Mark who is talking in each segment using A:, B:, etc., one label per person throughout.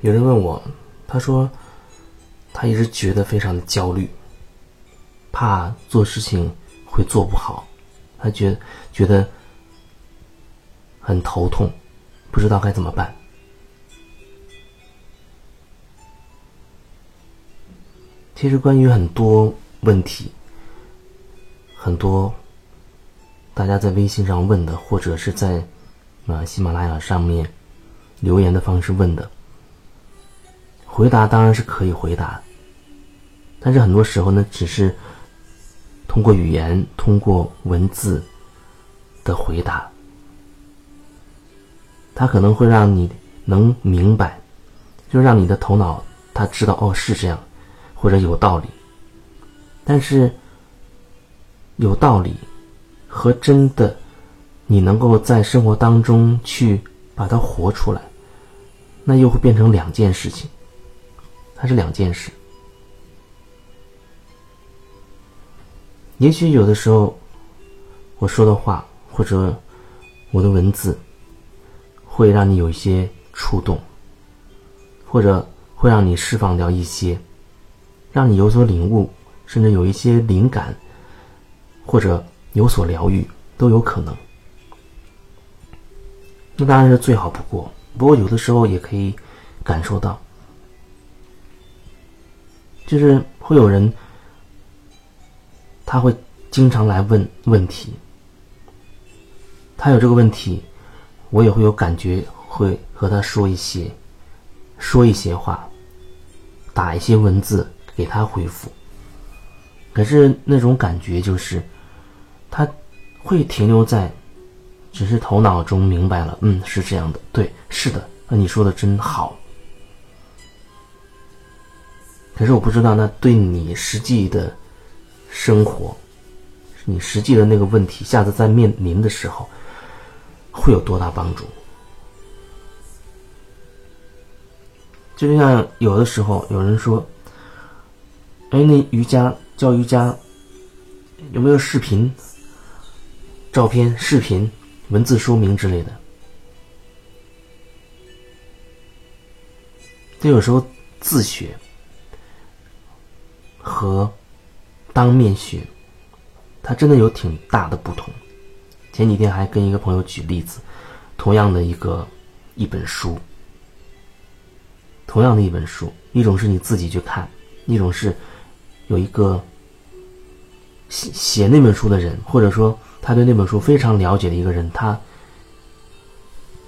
A: 有人问我，他说他一直觉得非常的焦虑，怕做事情会做不好，他觉觉得很头痛，不知道该怎么办。其实关于很多问题，很多大家在微信上问的，或者是在啊喜马拉雅上面留言的方式问的，回答当然是可以回答，但是很多时候呢，只是通过语言、通过文字的回答，它可能会让你能明白，就让你的头脑他知道哦是这样。或者有道理，但是有道理和真的你能够在生活当中去把它活出来，那又会变成两件事情。它是两件事。也许有的时候我说的话或者我的文字会让你有一些触动，或者会让你释放掉一些。让你有所领悟，甚至有一些灵感，或者有所疗愈，都有可能。那当然是最好不过。不过有的时候也可以感受到，就是会有人，他会经常来问问题。他有这个问题，我也会有感觉，会和他说一些，说一些话，打一些文字。给他回复，可是那种感觉就是，他会停留在，只是头脑中明白了，嗯，是这样的，对，是的，那你说的真好。可是我不知道，那对你实际的生活，你实际的那个问题，下次再面临的时候，会有多大帮助？就像有的时候有人说。哎，那瑜伽教瑜伽有没有视频、照片、视频、文字说明之类的？这有时候自学和当面学，它真的有挺大的不同。前几天还跟一个朋友举例子，同样的一个一本书，同样的一本书，一种是你自己去看，一种是。有一个写写那本书的人，或者说他对那本书非常了解的一个人，他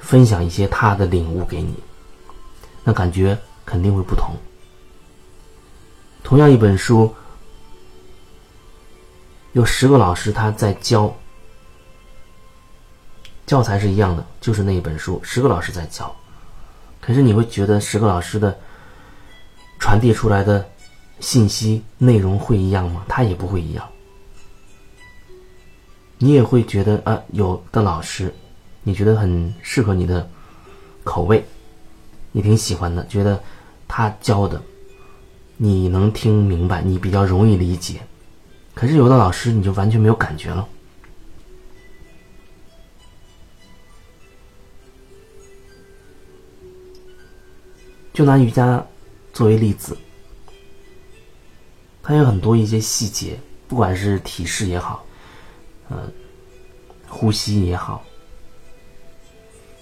A: 分享一些他的领悟给你，那感觉肯定会不同。同样一本书，有十个老师他在教，教材是一样的，就是那一本书，十个老师在教，可是你会觉得十个老师的传递出来的。信息内容会一样吗？他也不会一样。你也会觉得啊，有的老师，你觉得很适合你的口味，你挺喜欢的，觉得他教的你能听明白，你比较容易理解。可是有的老师，你就完全没有感觉了。就拿瑜伽作为例子。它有很多一些细节，不管是体式也好，嗯，呼吸也好，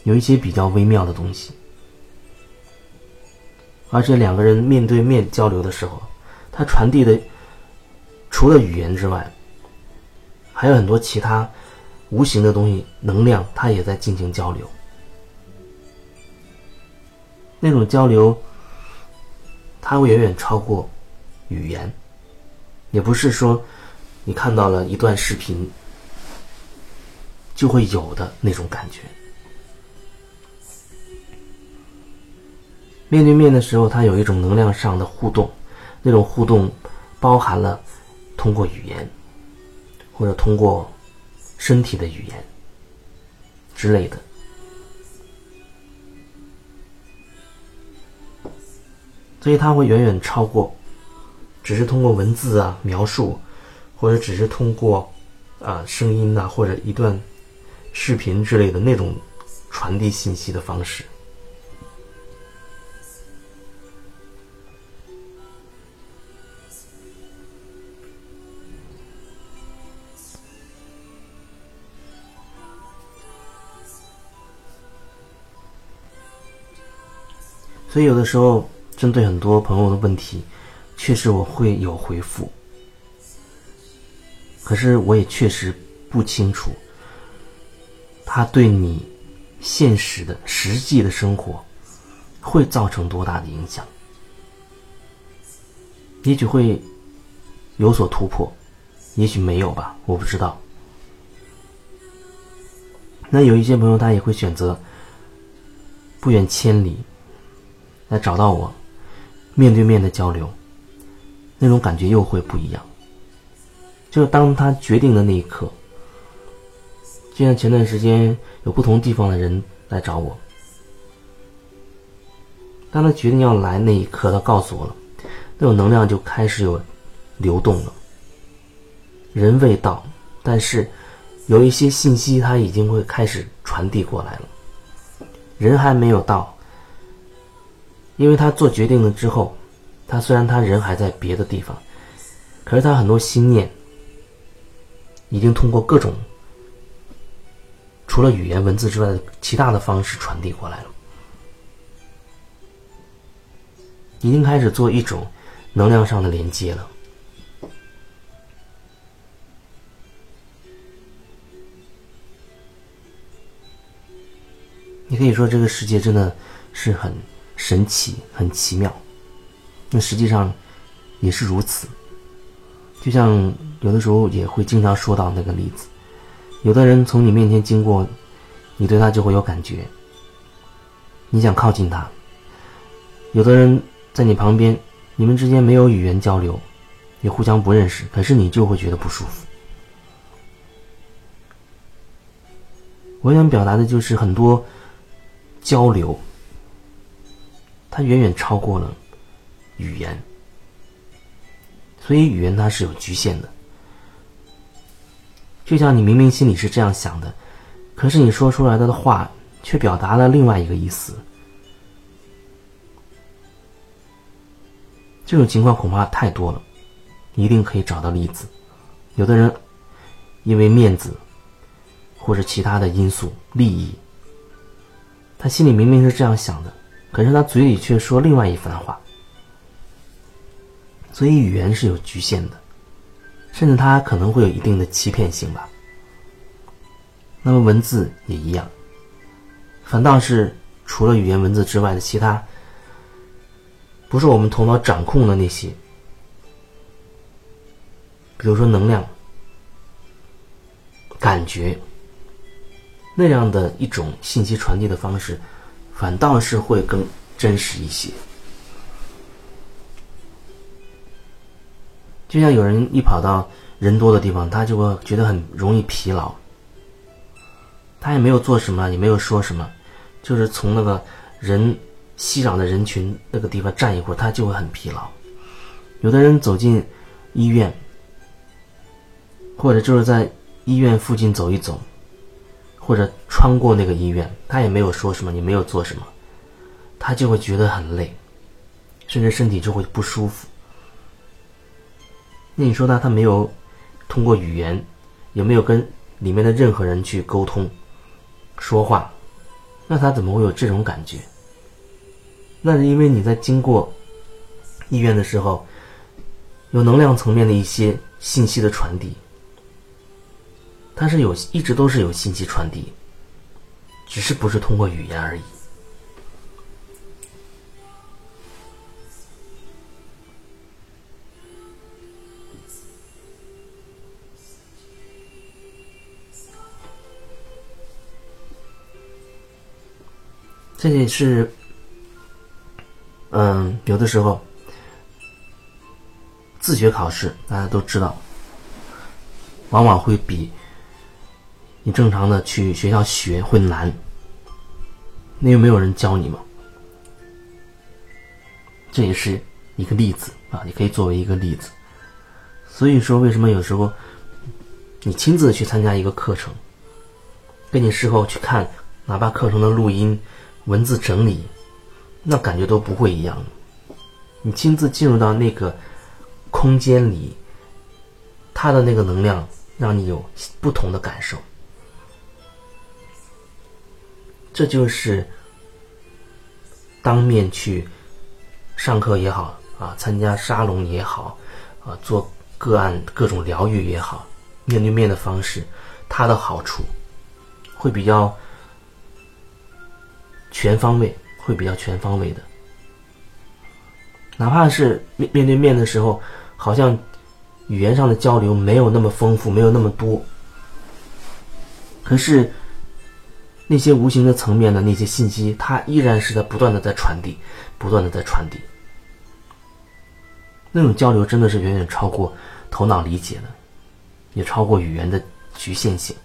A: 有一些比较微妙的东西。而且两个人面对面交流的时候，他传递的除了语言之外，还有很多其他无形的东西，能量它也在进行交流。那种交流，它会远远超过语言。也不是说，你看到了一段视频就会有的那种感觉。面对面的时候，它有一种能量上的互动，那种互动包含了通过语言，或者通过身体的语言之类的，所以它会远远超过。只是通过文字啊描述，或者只是通过啊声音呐，或者一段视频之类的那种传递信息的方式。所以有的时候针对很多朋友的问题，确实我会有回复。可是我也确实不清楚，他对你现实的实际的生活会造成多大的影响。也许会有所突破，也许没有吧，我不知道。那有一些朋友他也会选择不远千里来找到我，面对面的交流，那种感觉又会不一样。就当他决定的那一刻，就像前段时间有不同地方的人来找我，当他决定要来那一刻，他告诉我了，那种能量就开始有流动了。人未到，但是有一些信息他已经会开始传递过来了。人还没有到，因为他做决定了之后，他虽然他人还在别的地方，可是他很多心念。已经通过各种除了语言文字之外的其他的方式传递过来了，已经开始做一种能量上的连接了。你可以说这个世界真的是很神奇、很奇妙，那实际上也是如此。就像有的时候也会经常说到那个例子，有的人从你面前经过，你对他就会有感觉，你想靠近他；有的人在你旁边，你们之间没有语言交流，也互相不认识，可是你就会觉得不舒服。我想表达的就是很多交流，它远远超过了语言。所以语言它是有局限的，就像你明明心里是这样想的，可是你说出来的话却表达了另外一个意思。这种情况恐怕太多了，一定可以找到例子。有的人因为面子或者其他的因素、利益，他心里明明是这样想的，可是他嘴里却说另外一番话。所以语言是有局限的，甚至它可能会有一定的欺骗性吧。那么文字也一样，反倒是除了语言文字之外的其他，不是我们头脑掌控的那些，比如说能量、感觉那样的一种信息传递的方式，反倒是会更真实一些。就像有人一跑到人多的地方，他就会觉得很容易疲劳。他也没有做什么，也没有说什么，就是从那个人熙攘的人群那个地方站一会儿，他就会很疲劳。有的人走进医院，或者就是在医院附近走一走，或者穿过那个医院，他也没有说什么，也没有做什么，他就会觉得很累，甚至身体就会不舒服。那你说他他没有通过语言，有没有跟里面的任何人去沟通、说话？那他怎么会有这种感觉？那是因为你在经过医院的时候，有能量层面的一些信息的传递，但是有一直都是有信息传递，只是不是通过语言而已。这也是，嗯，有的时候自学考试，大家都知道，往往会比你正常的去学校学会难。那又没有人教你嘛？这也是一个例子啊，你可以作为一个例子。所以说，为什么有时候你亲自去参加一个课程，跟你事后去看，哪怕课程的录音。文字整理，那感觉都不会一样。你亲自进入到那个空间里，它的那个能量让你有不同的感受。这就是当面去上课也好啊，参加沙龙也好啊，做个案各种疗愈也好，面对面的方式，它的好处会比较全方位，会比较全方位的。哪怕是面面对面的时候，好像语言上的交流没有那么丰富，没有那么多，可是。那些无形的层面的那些信息，它依然是在不断的在传递，不断的在传递。那种交流真的是远远超过头脑理解的，也超过语言的局限性。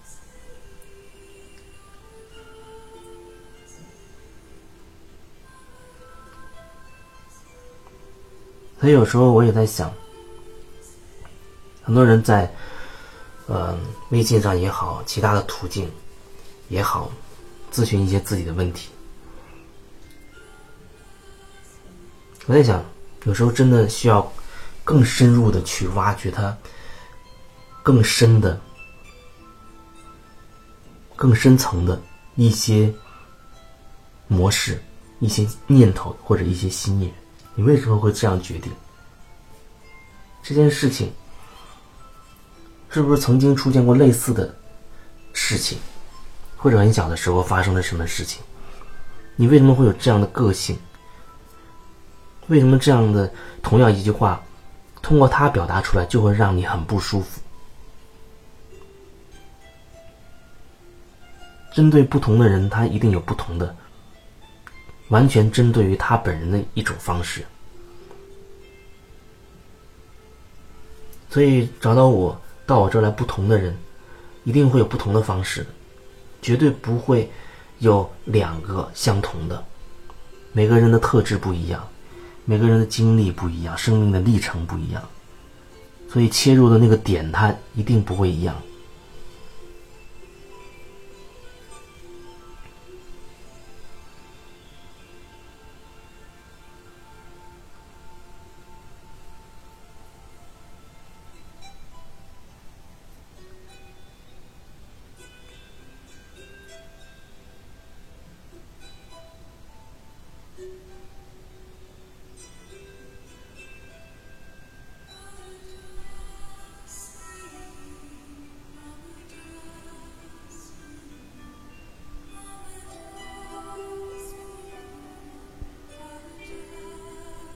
A: 所以有时候我也在想，很多人在，呃，微信上也好，其他的途径也好。咨询一些自己的问题，我在想，有时候真的需要更深入的去挖掘他，更深的、更深层的一些模式、一些念头或者一些心念。你为什么会这样决定？这件事情是不是曾经出现过类似的事情？或者很小的时候发生了什么事情？你为什么会有这样的个性？为什么这样的同样一句话，通过他表达出来就会让你很不舒服？针对不同的人，他一定有不同的，完全针对于他本人的一种方式。所以找到我到我这来不同的人，一定会有不同的方式。绝对不会有两个相同的，每个人的特质不一样，每个人的经历不一样，生命的历程不一样，所以切入的那个点它一定不会一样。